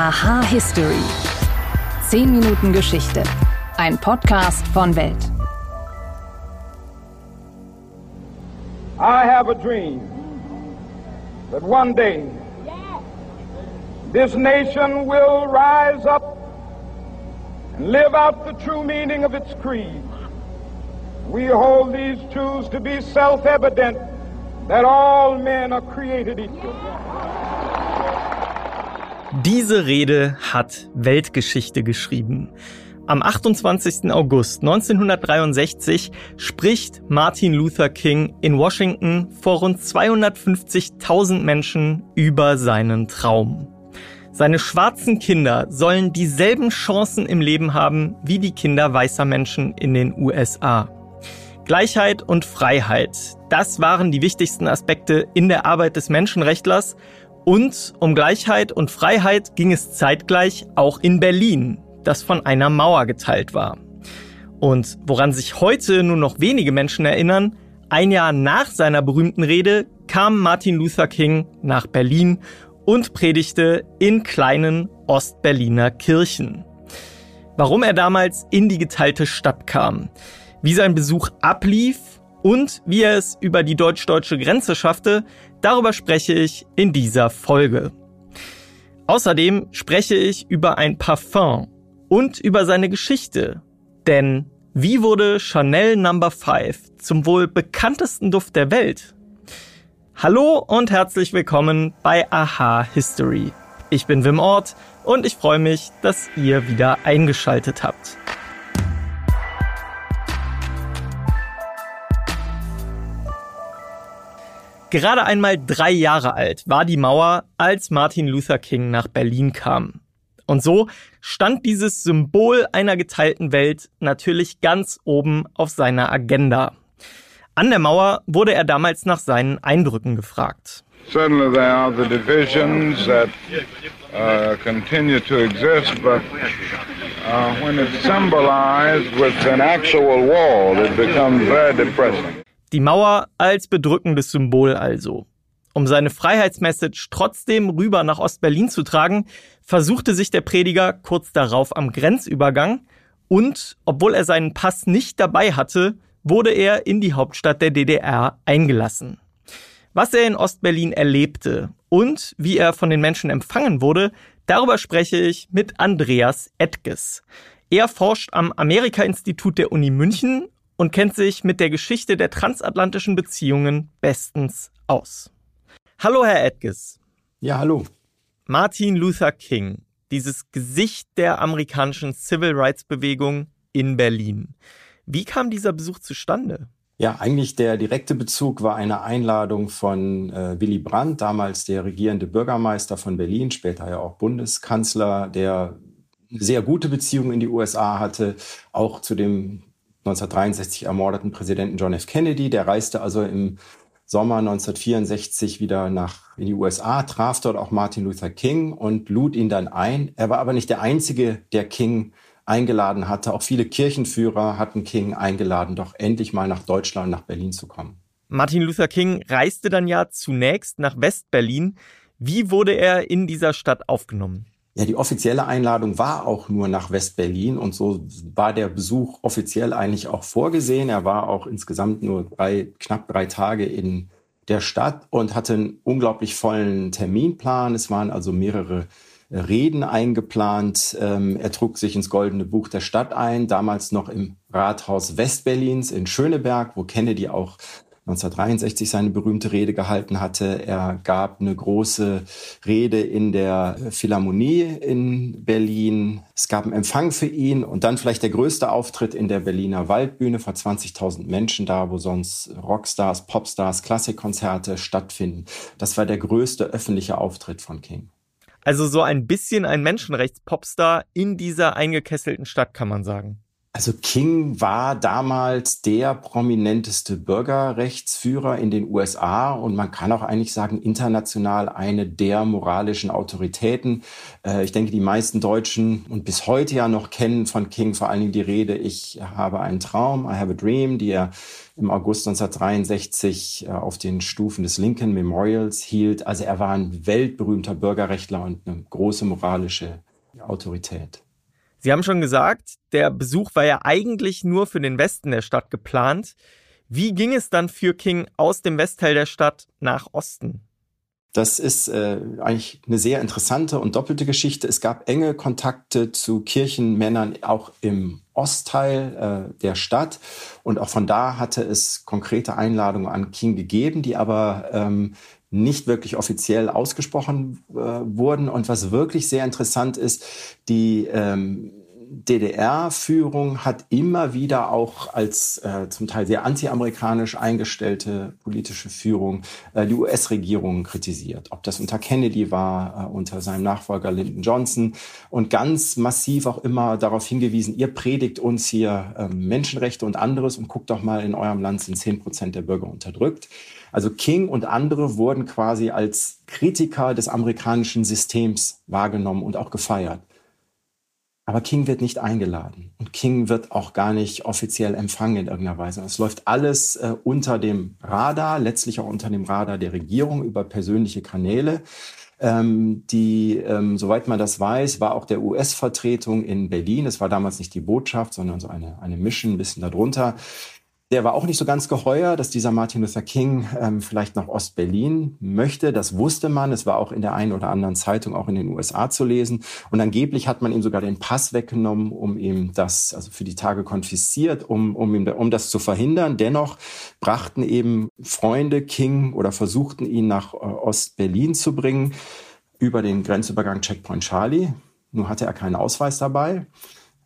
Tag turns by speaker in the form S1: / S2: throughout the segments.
S1: Aha History. 10 Minuten Geschichte. Ein Podcast von Welt.
S2: I have a dream that one day this nation will rise up and live out the true meaning of its creed. We hold these truths to be self evident that all men are created equal.
S3: Diese Rede hat Weltgeschichte geschrieben. Am 28. August 1963 spricht Martin Luther King in Washington vor rund 250.000 Menschen über seinen Traum. Seine schwarzen Kinder sollen dieselben Chancen im Leben haben wie die Kinder weißer Menschen in den USA. Gleichheit und Freiheit, das waren die wichtigsten Aspekte in der Arbeit des Menschenrechtlers. Und um Gleichheit und Freiheit ging es zeitgleich auch in Berlin, das von einer Mauer geteilt war. Und woran sich heute nur noch wenige Menschen erinnern, ein Jahr nach seiner berühmten Rede kam Martin Luther King nach Berlin und predigte in kleinen Ostberliner Kirchen. Warum er damals in die geteilte Stadt kam, wie sein Besuch ablief und wie er es über die deutsch-deutsche Grenze schaffte, darüber spreche ich in dieser Folge. Außerdem spreche ich über ein Parfum und über seine Geschichte. Denn wie wurde Chanel no. 5 zum wohl bekanntesten Duft der Welt? Hallo und herzlich willkommen bei Aha History. Ich bin Wim Ort und ich freue mich, dass ihr wieder eingeschaltet habt. Gerade einmal drei Jahre alt war die Mauer, als Martin Luther King nach Berlin kam. Und so stand dieses Symbol einer geteilten Welt natürlich ganz oben auf seiner Agenda. An der Mauer wurde er damals nach seinen Eindrücken gefragt.
S2: Certainly there are the divisions that uh, continue to exist, but uh, when it's symbolized with an actual wall, it becomes very depressing.
S3: Die Mauer als bedrückendes Symbol also. Um seine Freiheitsmessage trotzdem rüber nach Ostberlin zu tragen, versuchte sich der Prediger kurz darauf am Grenzübergang und, obwohl er seinen Pass nicht dabei hatte, wurde er in die Hauptstadt der DDR eingelassen. Was er in Ostberlin erlebte und wie er von den Menschen empfangen wurde, darüber spreche ich mit Andreas Edges. Er forscht am Amerika-Institut der Uni München und kennt sich mit der Geschichte der transatlantischen Beziehungen bestens aus. Hallo, Herr Edges.
S4: Ja, hallo.
S3: Martin Luther King, dieses Gesicht der amerikanischen Civil Rights Bewegung in Berlin. Wie kam dieser Besuch zustande?
S4: Ja, eigentlich der direkte Bezug war eine Einladung von äh, Willy Brandt, damals der regierende Bürgermeister von Berlin, später ja auch Bundeskanzler, der sehr gute Beziehungen in die USA hatte, auch zu dem 1963 ermordeten Präsidenten John F. Kennedy. Der reiste also im Sommer 1964 wieder nach in die USA, traf dort auch Martin Luther King und lud ihn dann ein. Er war aber nicht der einzige, der King eingeladen hatte. Auch viele Kirchenführer hatten King eingeladen, doch endlich mal nach Deutschland, nach Berlin zu kommen.
S3: Martin Luther King reiste dann ja zunächst nach West-Berlin. Wie wurde er in dieser Stadt aufgenommen?
S4: Ja, die offizielle Einladung war auch nur nach West-Berlin und so war der Besuch offiziell eigentlich auch vorgesehen. Er war auch insgesamt nur drei, knapp drei Tage in der Stadt und hatte einen unglaublich vollen Terminplan. Es waren also mehrere Reden eingeplant. Ähm, er trug sich ins Goldene Buch der Stadt ein, damals noch im Rathaus Westberlins in Schöneberg, wo Kennedy auch 1963 seine berühmte Rede gehalten hatte. Er gab eine große Rede in der Philharmonie in Berlin. Es gab einen Empfang für ihn und dann vielleicht der größte Auftritt in der Berliner Waldbühne vor 20.000 Menschen da, wo sonst Rockstars, Popstars, Klassikkonzerte stattfinden. Das war der größte öffentliche Auftritt von King.
S3: Also so ein bisschen ein Menschenrechtspopstar in dieser eingekesselten Stadt, kann man sagen.
S4: Also King war damals der prominenteste Bürgerrechtsführer in den USA und man kann auch eigentlich sagen, international eine der moralischen Autoritäten. Äh, ich denke, die meisten Deutschen und bis heute ja noch kennen von King vor allen Dingen die Rede, ich habe einen Traum, I have a dream, die er im August 1963 äh, auf den Stufen des Lincoln Memorials hielt. Also er war ein weltberühmter Bürgerrechtler und eine große moralische Autorität.
S3: Sie haben schon gesagt, der Besuch war ja eigentlich nur für den Westen der Stadt geplant. Wie ging es dann für King aus dem Westteil der Stadt nach Osten?
S4: Das ist äh, eigentlich eine sehr interessante und doppelte Geschichte. Es gab enge Kontakte zu Kirchenmännern auch im Ostteil äh, der Stadt und auch von da hatte es konkrete Einladungen an King gegeben, die aber ähm, nicht wirklich offiziell ausgesprochen äh, wurden. Und was wirklich sehr interessant ist, die ähm, DDR-Führung hat immer wieder auch als äh, zum Teil sehr antiamerikanisch eingestellte politische Führung äh, die US-Regierung kritisiert. Ob das unter Kennedy war, äh, unter seinem Nachfolger Lyndon Johnson und ganz massiv auch immer darauf hingewiesen, ihr predigt uns hier äh, Menschenrechte und anderes und guckt doch mal, in eurem Land sind zehn Prozent der Bürger unterdrückt. Also King und andere wurden quasi als Kritiker des amerikanischen Systems wahrgenommen und auch gefeiert. Aber King wird nicht eingeladen und King wird auch gar nicht offiziell empfangen in irgendeiner Weise. Es läuft alles äh, unter dem Radar, letztlich auch unter dem Radar der Regierung über persönliche Kanäle. Ähm, die, ähm, soweit man das weiß, war auch der US-Vertretung in Berlin. Es war damals nicht die Botschaft, sondern so eine, eine Mission ein bisschen darunter. Der war auch nicht so ganz geheuer, dass dieser Martin Luther King ähm, vielleicht nach Ostberlin möchte. Das wusste man. Es war auch in der einen oder anderen Zeitung, auch in den USA zu lesen. Und angeblich hat man ihm sogar den Pass weggenommen, um ihm das, also für die Tage konfisziert, um, um, ihm, um das zu verhindern. Dennoch brachten eben Freunde King oder versuchten ihn nach äh, Ostberlin zu bringen über den Grenzübergang Checkpoint Charlie. Nur hatte er keinen Ausweis dabei.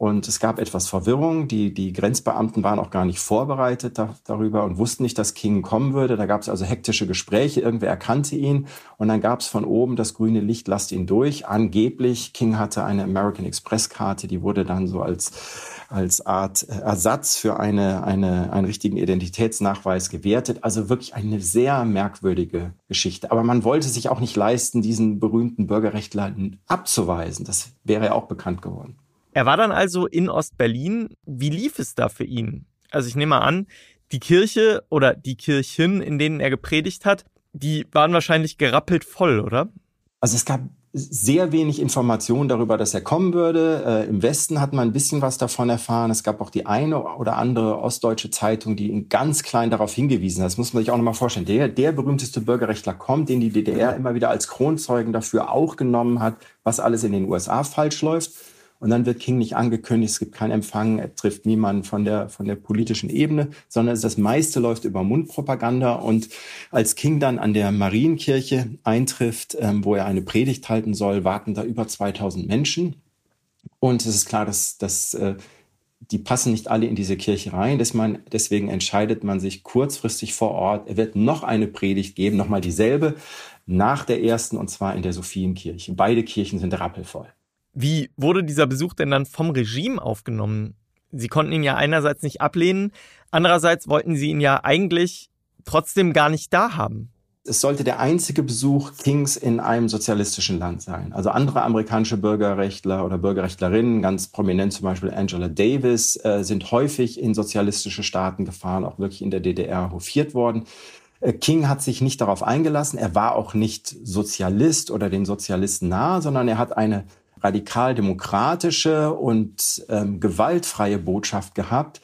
S4: Und es gab etwas Verwirrung. Die, die Grenzbeamten waren auch gar nicht vorbereitet da, darüber und wussten nicht, dass King kommen würde. Da gab es also hektische Gespräche. Irgendwer erkannte ihn. Und dann gab es von oben das grüne Licht, lasst ihn durch. Angeblich, King hatte eine American Express Karte. Die wurde dann so als, als Art Ersatz für eine, eine, einen richtigen Identitätsnachweis gewertet. Also wirklich eine sehr merkwürdige Geschichte. Aber man wollte sich auch nicht leisten, diesen berühmten Bürgerrechtler abzuweisen. Das wäre ja auch bekannt geworden.
S3: Er war dann also in Ostberlin. Wie lief es da für ihn? Also ich nehme mal an, die Kirche oder die Kirchen, in denen er gepredigt hat, die waren wahrscheinlich gerappelt voll, oder?
S4: Also es gab sehr wenig Informationen darüber, dass er kommen würde. Äh, Im Westen hat man ein bisschen was davon erfahren. Es gab auch die eine oder andere ostdeutsche Zeitung, die in ganz klein darauf hingewiesen hat. Das muss man sich auch nochmal vorstellen. Der, der berühmteste Bürgerrechtler kommt, den die DDR immer wieder als Kronzeugen dafür auch genommen hat, was alles in den USA falsch läuft. Und dann wird King nicht angekündigt, es gibt keinen Empfang, er trifft niemanden von der, von der politischen Ebene, sondern das meiste läuft über Mundpropaganda. Und als King dann an der Marienkirche eintrifft, ähm, wo er eine Predigt halten soll, warten da über 2000 Menschen. Und es ist klar, dass, dass äh, die passen nicht alle in diese Kirche rein. deswegen entscheidet man sich kurzfristig vor Ort. Er wird noch eine Predigt geben, nochmal dieselbe, nach der ersten, und zwar in der Sophienkirche. Beide Kirchen sind rappelvoll.
S3: Wie wurde dieser Besuch denn dann vom Regime aufgenommen? Sie konnten ihn ja einerseits nicht ablehnen, andererseits wollten sie ihn ja eigentlich trotzdem gar nicht da haben.
S4: Es sollte der einzige Besuch Kings in einem sozialistischen Land sein. Also andere amerikanische Bürgerrechtler oder Bürgerrechtlerinnen, ganz prominent zum Beispiel Angela Davis, äh, sind häufig in sozialistische Staaten gefahren, auch wirklich in der DDR hofiert worden. Äh, King hat sich nicht darauf eingelassen. Er war auch nicht Sozialist oder den Sozialisten nahe, sondern er hat eine radikal-demokratische und ähm, gewaltfreie Botschaft gehabt,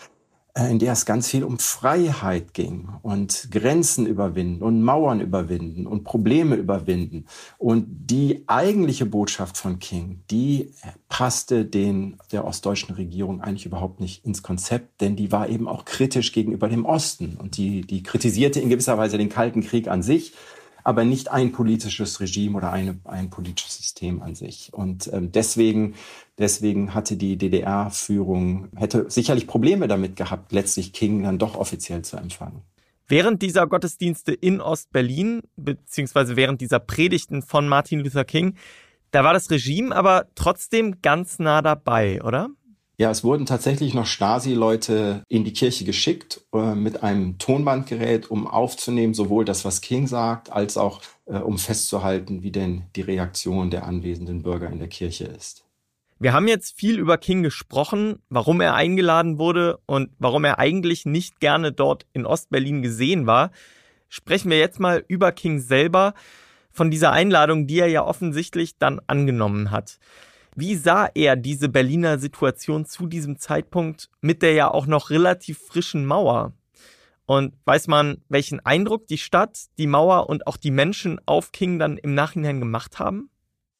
S4: äh, in der es ganz viel um Freiheit ging und Grenzen überwinden und Mauern überwinden und Probleme überwinden. Und die eigentliche Botschaft von King, die passte den der ostdeutschen Regierung eigentlich überhaupt nicht ins Konzept, denn die war eben auch kritisch gegenüber dem Osten und die, die kritisierte in gewisser Weise den Kalten Krieg an sich aber nicht ein politisches Regime oder eine, ein politisches System an sich. Und ähm, deswegen, deswegen hatte die DDR-Führung, hätte sicherlich Probleme damit gehabt, letztlich King dann doch offiziell zu empfangen.
S3: Während dieser Gottesdienste in Ostberlin, beziehungsweise während dieser Predigten von Martin Luther King, da war das Regime aber trotzdem ganz nah dabei, oder?
S4: Ja, es wurden tatsächlich noch Stasi-Leute in die Kirche geschickt äh, mit einem Tonbandgerät, um aufzunehmen, sowohl das, was King sagt, als auch äh, um festzuhalten, wie denn die Reaktion der anwesenden Bürger in der Kirche ist.
S3: Wir haben jetzt viel über King gesprochen, warum er eingeladen wurde und warum er eigentlich nicht gerne dort in Ostberlin gesehen war. Sprechen wir jetzt mal über King selber, von dieser Einladung, die er ja offensichtlich dann angenommen hat. Wie sah er diese Berliner Situation zu diesem Zeitpunkt mit der ja auch noch relativ frischen Mauer? Und weiß man, welchen Eindruck die Stadt, die Mauer und auch die Menschen auf King dann im Nachhinein gemacht haben?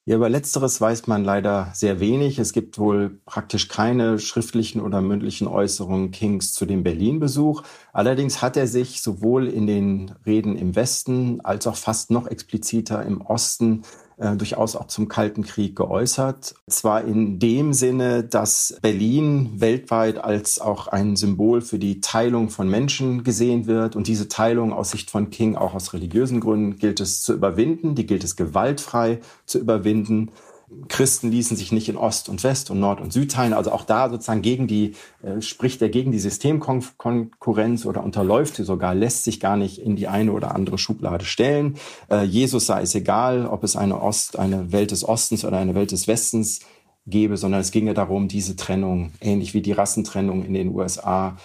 S4: Ja, über letzteres weiß man leider sehr wenig. Es gibt wohl praktisch keine schriftlichen oder mündlichen Äußerungen Kings zu dem Berlin-Besuch. Allerdings hat er sich sowohl in den Reden im Westen als auch fast noch expliziter im Osten äh, durchaus auch zum Kalten Krieg geäußert. Zwar in dem Sinne, dass Berlin weltweit als auch ein Symbol für die Teilung von Menschen gesehen wird und diese Teilung aus Sicht von King auch aus religiösen Gründen gilt es zu überwinden, die gilt es gewaltfrei zu überwinden. Christen ließen sich nicht in Ost und West und Nord und Süd teilen. Also auch da sozusagen gegen die, äh, spricht er gegen die Systemkonkurrenz oder unterläuft sie sogar, lässt sich gar nicht in die eine oder andere Schublade stellen. Äh, Jesus sei es egal, ob es eine Ost, eine Welt des Ostens oder eine Welt des Westens gäbe, sondern es ginge darum, diese Trennung, ähnlich wie die Rassentrennung in den USA,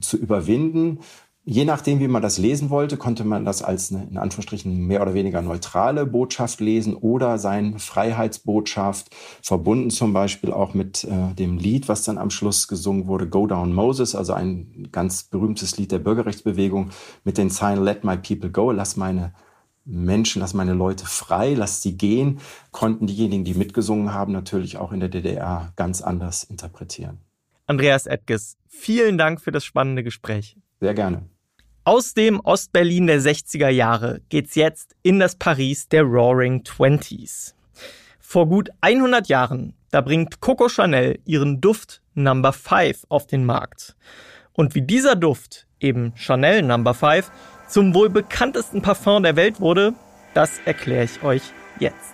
S4: zu überwinden. Je nachdem, wie man das lesen wollte, konnte man das als eine in Anführungsstrichen mehr oder weniger neutrale Botschaft lesen oder seine Freiheitsbotschaft, verbunden zum Beispiel auch mit äh, dem Lied, was dann am Schluss gesungen wurde, Go Down Moses, also ein ganz berühmtes Lied der Bürgerrechtsbewegung mit den Zeilen Let My People Go, lass meine Menschen, lass meine Leute frei, lass sie gehen, konnten diejenigen, die mitgesungen haben, natürlich auch in der DDR ganz anders interpretieren.
S3: Andreas Edges, vielen Dank für das spannende Gespräch.
S4: Sehr gerne.
S3: Aus dem Ostberlin der 60er Jahre geht's jetzt in das Paris der Roaring Twenties. Vor gut 100 Jahren, da bringt Coco Chanel ihren Duft Number 5 auf den Markt. Und wie dieser Duft, eben Chanel Number 5, zum wohl bekanntesten Parfum der Welt wurde, das erkläre ich euch jetzt.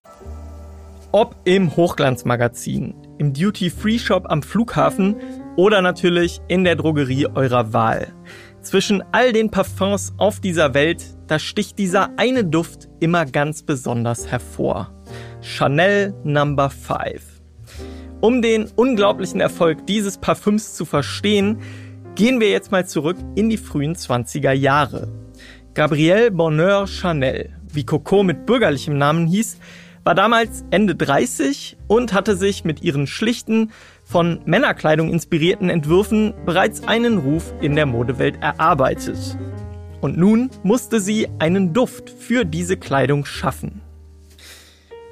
S3: Ob im Hochglanzmagazin, im Duty-Free-Shop am Flughafen oder natürlich in der Drogerie eurer Wahl. Zwischen all den Parfums auf dieser Welt, da sticht dieser eine Duft immer ganz besonders hervor. Chanel Number 5. Um den unglaublichen Erfolg dieses Parfüms zu verstehen, gehen wir jetzt mal zurück in die frühen 20er Jahre. Gabrielle Bonheur Chanel, wie Coco mit bürgerlichem Namen hieß, war damals Ende 30 und hatte sich mit ihren schlichten, von Männerkleidung inspirierten Entwürfen bereits einen Ruf in der Modewelt erarbeitet. Und nun musste sie einen Duft für diese Kleidung schaffen.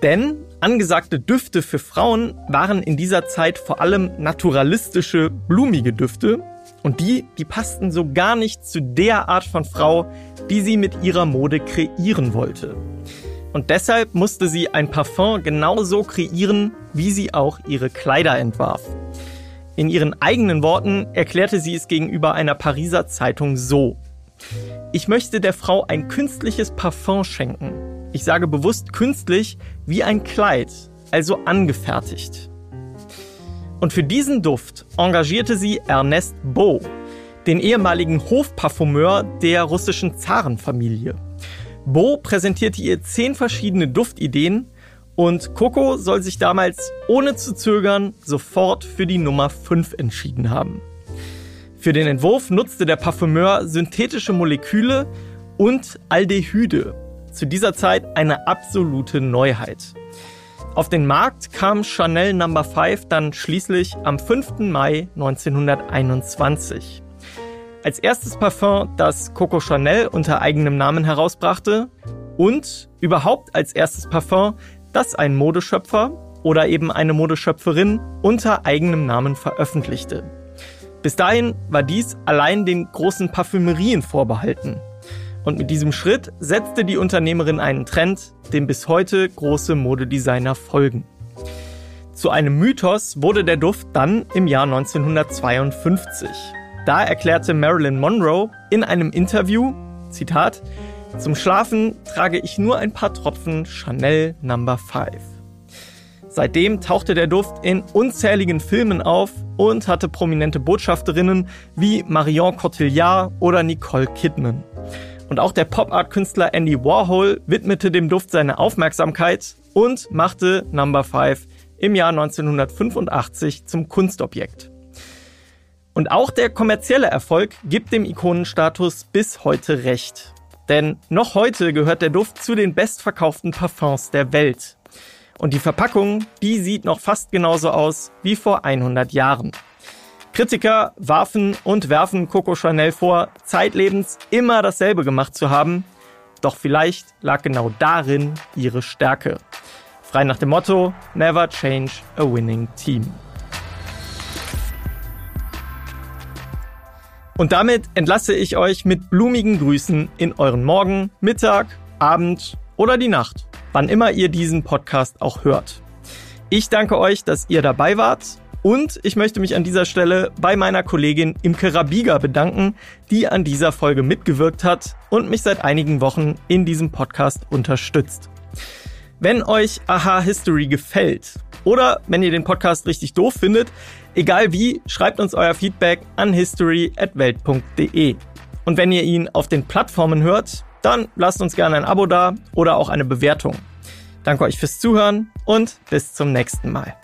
S3: Denn angesagte Düfte für Frauen waren in dieser Zeit vor allem naturalistische, blumige Düfte. Und die, die passten so gar nicht zu der Art von Frau, die sie mit ihrer Mode kreieren wollte. Und deshalb musste sie ein Parfum genauso kreieren, wie sie auch ihre Kleider entwarf. In ihren eigenen Worten erklärte sie es gegenüber einer Pariser Zeitung so. Ich möchte der Frau ein künstliches Parfum schenken. Ich sage bewusst künstlich wie ein Kleid, also angefertigt. Und für diesen Duft engagierte sie Ernest Beau, den ehemaligen Hofparfumeur der russischen Zarenfamilie. Bo präsentierte ihr zehn verschiedene Duftideen und Coco soll sich damals ohne zu zögern sofort für die Nummer 5 entschieden haben. Für den Entwurf nutzte der Parfümeur synthetische Moleküle und Aldehyde. Zu dieser Zeit eine absolute Neuheit. Auf den Markt kam Chanel No. 5 dann schließlich am 5. Mai 1921 als erstes Parfum, das Coco Chanel unter eigenem Namen herausbrachte und überhaupt als erstes Parfum, dass ein Modeschöpfer oder eben eine Modeschöpferin unter eigenem Namen veröffentlichte. Bis dahin war dies allein den großen Parfümerien vorbehalten. Und mit diesem Schritt setzte die Unternehmerin einen Trend, dem bis heute große Modedesigner folgen. Zu einem Mythos wurde der Duft dann im Jahr 1952. Da erklärte Marilyn Monroe in einem Interview, Zitat, zum Schlafen trage ich nur ein paar Tropfen Chanel no. 5. Seitdem tauchte der Duft in unzähligen Filmen auf und hatte prominente Botschafterinnen wie Marion Cotillard oder Nicole Kidman. Und auch der Pop-Art-Künstler Andy Warhol widmete dem Duft seine Aufmerksamkeit und machte Number 5 im Jahr 1985 zum Kunstobjekt. Und auch der kommerzielle Erfolg gibt dem Ikonenstatus bis heute recht. Denn noch heute gehört der Duft zu den bestverkauften Parfums der Welt. Und die Verpackung, die sieht noch fast genauso aus wie vor 100 Jahren. Kritiker warfen und werfen Coco Chanel vor, zeitlebens immer dasselbe gemacht zu haben. Doch vielleicht lag genau darin ihre Stärke. Frei nach dem Motto, Never change a winning team. Und damit entlasse ich euch mit blumigen Grüßen in euren Morgen, Mittag, Abend oder die Nacht, wann immer ihr diesen Podcast auch hört. Ich danke euch, dass ihr dabei wart und ich möchte mich an dieser Stelle bei meiner Kollegin Imke Rabiga bedanken, die an dieser Folge mitgewirkt hat und mich seit einigen Wochen in diesem Podcast unterstützt. Wenn euch Aha History gefällt oder wenn ihr den Podcast richtig doof findet, egal wie, schreibt uns euer Feedback an history@welt.de. Und wenn ihr ihn auf den Plattformen hört, dann lasst uns gerne ein Abo da oder auch eine Bewertung. Danke euch fürs Zuhören und bis zum nächsten Mal.